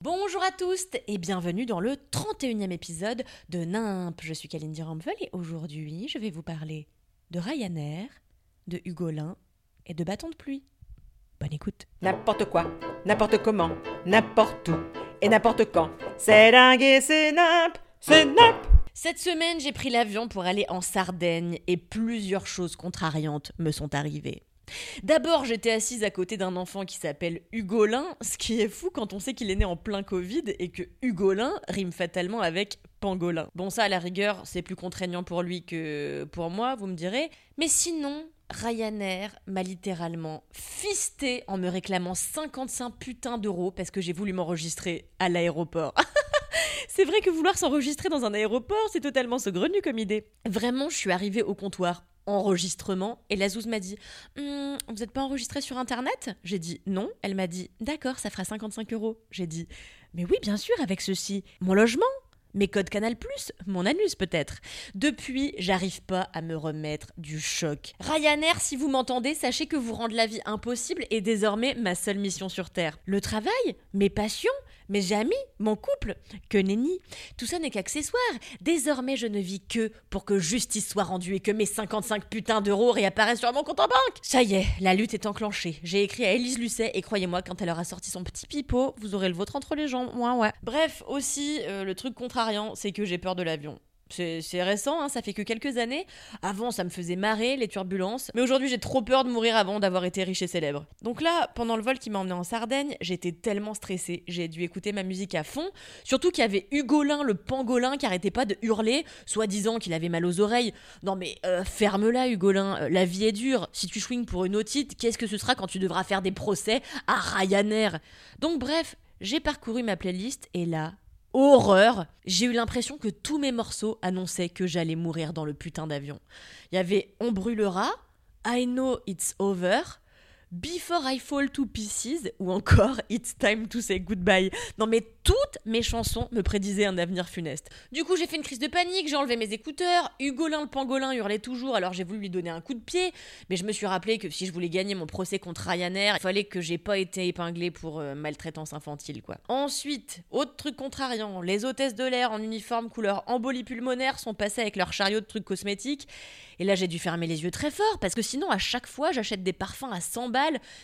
Bonjour à tous et bienvenue dans le 31e épisode de NIMP. Je suis Kalindi Rampvel et aujourd'hui je vais vous parler de Ryanair, de Hugolin et de bâton de pluie. Bonne écoute. N'importe quoi, n'importe comment, n'importe où et n'importe quand. C'est dingue et c'est nimp, c'est nimp. Cette semaine, j'ai pris l'avion pour aller en Sardaigne et plusieurs choses contrariantes me sont arrivées. D'abord, j'étais assise à côté d'un enfant qui s'appelle Hugolin, ce qui est fou quand on sait qu'il est né en plein Covid et que Hugolin rime fatalement avec pangolin. Bon, ça, à la rigueur, c'est plus contraignant pour lui que pour moi, vous me direz. Mais sinon, Ryanair m'a littéralement fisté en me réclamant 55 putains d'euros parce que j'ai voulu m'enregistrer à l'aéroport. C'est vrai que vouloir s'enregistrer dans un aéroport, c'est totalement saugrenu comme idée. Vraiment, je suis arrivée au comptoir enregistrement et la zouze m'a dit Hum, Vous n'êtes pas enregistré sur internet? J'ai dit non. Elle m'a dit D'accord, ça fera 55 euros. J'ai dit Mais oui, bien sûr, avec ceci. Mon logement mes codes Canal+, mon anus peut-être. Depuis, j'arrive pas à me remettre du choc. Ryanair, si vous m'entendez, sachez que vous rendre la vie impossible est désormais ma seule mission sur Terre. Le travail, mes passions, mes amis, mon couple, que nenni. Tout ça n'est qu'accessoire. Désormais, je ne vis que pour que justice soit rendue et que mes 55 putains d'euros réapparaissent sur mon compte en banque. Ça y est, la lutte est enclenchée. J'ai écrit à Élise Lucet et croyez-moi, quand elle aura sorti son petit pipeau, vous aurez le vôtre entre les jambes. Ouais, ouais. Bref, aussi, euh, le truc contrariant, c'est que j'ai peur de l'avion. C'est récent, hein, ça fait que quelques années. Avant, ça me faisait marrer, les turbulences. Mais aujourd'hui, j'ai trop peur de mourir avant d'avoir été riche et célèbre. Donc là, pendant le vol qui m'a emmené en Sardaigne, j'étais tellement stressée. J'ai dû écouter ma musique à fond. Surtout qu'il y avait Hugolin, le pangolin, qui arrêtait pas de hurler, soi-disant qu'il avait mal aux oreilles. Non mais, euh, ferme-la, Hugolin. Euh, la vie est dure. Si tu swings pour une otite, qu'est-ce que ce sera quand tu devras faire des procès à Ryanair? Donc bref, j'ai parcouru ma playlist et là, horreur. J'ai eu l'impression que tous mes morceaux annonçaient que j'allais mourir dans le putain d'avion. Il y avait On brûlera, I know it's over, Before I fall to pieces ou encore It's time to say goodbye. Non mais toutes mes chansons me prédisaient un avenir funeste. Du coup j'ai fait une crise de panique, j'ai enlevé mes écouteurs, Hugolin le pangolin hurlait toujours alors j'ai voulu lui donner un coup de pied, mais je me suis rappelé que si je voulais gagner mon procès contre Ryanair, il fallait que j'ai pas été épinglé pour euh, maltraitance infantile quoi. Ensuite, autre truc contrariant, les hôtesses de l'air en uniforme couleur embolie pulmonaire sont passées avec leur chariot de trucs cosmétiques et là j'ai dû fermer les yeux très fort parce que sinon à chaque fois j'achète des parfums à 100 balles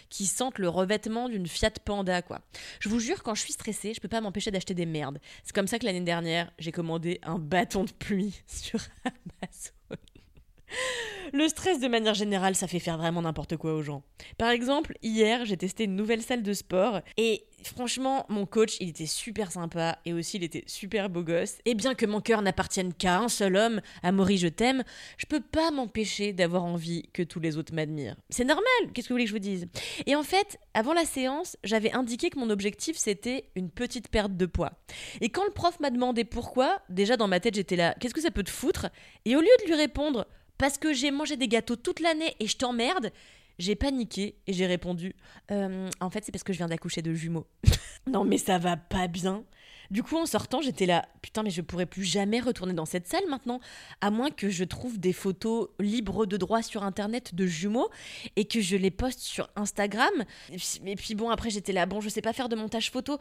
qui sentent le revêtement d'une Fiat Panda quoi. Je vous jure quand je suis stressée, je peux pas m'empêcher d'acheter des merdes. C'est comme ça que l'année dernière, j'ai commandé un bâton de pluie sur Amazon. Le stress de manière générale, ça fait faire vraiment n'importe quoi aux gens. Par exemple, hier, j'ai testé une nouvelle salle de sport et franchement, mon coach, il était super sympa et aussi il était super beau gosse. Et bien que mon cœur n'appartienne qu'à un seul homme, Amaury, je t'aime, je peux pas m'empêcher d'avoir envie que tous les autres m'admirent. C'est normal, qu'est-ce que vous voulez que je vous dise? Et en fait, avant la séance, j'avais indiqué que mon objectif c'était une petite perte de poids. Et quand le prof m'a demandé pourquoi, déjà dans ma tête j'étais là, qu'est-ce que ça peut te foutre? Et au lieu de lui répondre, parce que j'ai mangé des gâteaux toute l'année et je t'emmerde, j'ai paniqué et j'ai répondu Euh, En fait, c'est parce que je viens d'accoucher de jumeaux. non, mais ça va pas bien. Du coup, en sortant, j'étais là, putain, mais je pourrais plus jamais retourner dans cette salle maintenant, à moins que je trouve des photos libres de droit sur internet de jumeaux et que je les poste sur Instagram. Et puis, bon, après, j'étais là, bon, je sais pas faire de montage photo.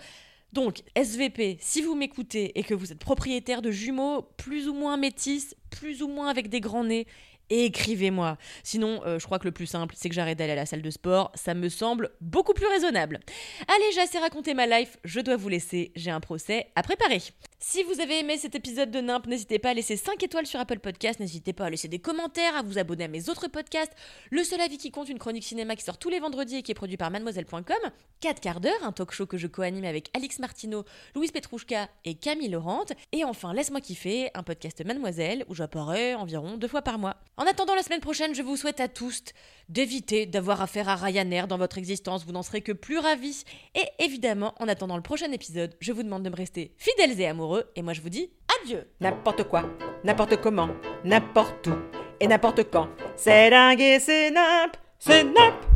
Donc, SVP, si vous m'écoutez et que vous êtes propriétaire de jumeaux plus ou moins métis, plus ou moins avec des grands nez, écrivez-moi. Sinon, euh, je crois que le plus simple, c'est que j'arrête d'aller à la salle de sport. Ça me semble beaucoup plus raisonnable. Allez, j'ai assez raconté ma life, je dois vous laisser, j'ai un procès à préparer. Si vous avez aimé cet épisode de Nimp, n'hésitez pas à laisser 5 étoiles sur Apple Podcast, n'hésitez pas à laisser des commentaires, à vous abonner à mes autres podcasts, Le seul avis qui compte, une chronique cinéma qui sort tous les vendredis et qui est produit par mademoiselle.com, 4 quarts d'heure, un talk show que je co-anime avec Alix Martineau, Louise Petrouchka et Camille Laurent, et enfin Laisse-moi kiffer, un podcast Mademoiselle où j'apparais environ deux fois par mois. En attendant la semaine prochaine, je vous souhaite à tous d'éviter d'avoir affaire à Ryanair dans votre existence, vous n'en serez que plus ravis. Et évidemment, en attendant le prochain épisode, je vous demande de me rester fidèles et amoureux. Et moi je vous dis adieu. N'importe quoi, n'importe comment, n'importe où. Et n'importe quand. C'est dingue et c'est nimp, c'est nimp.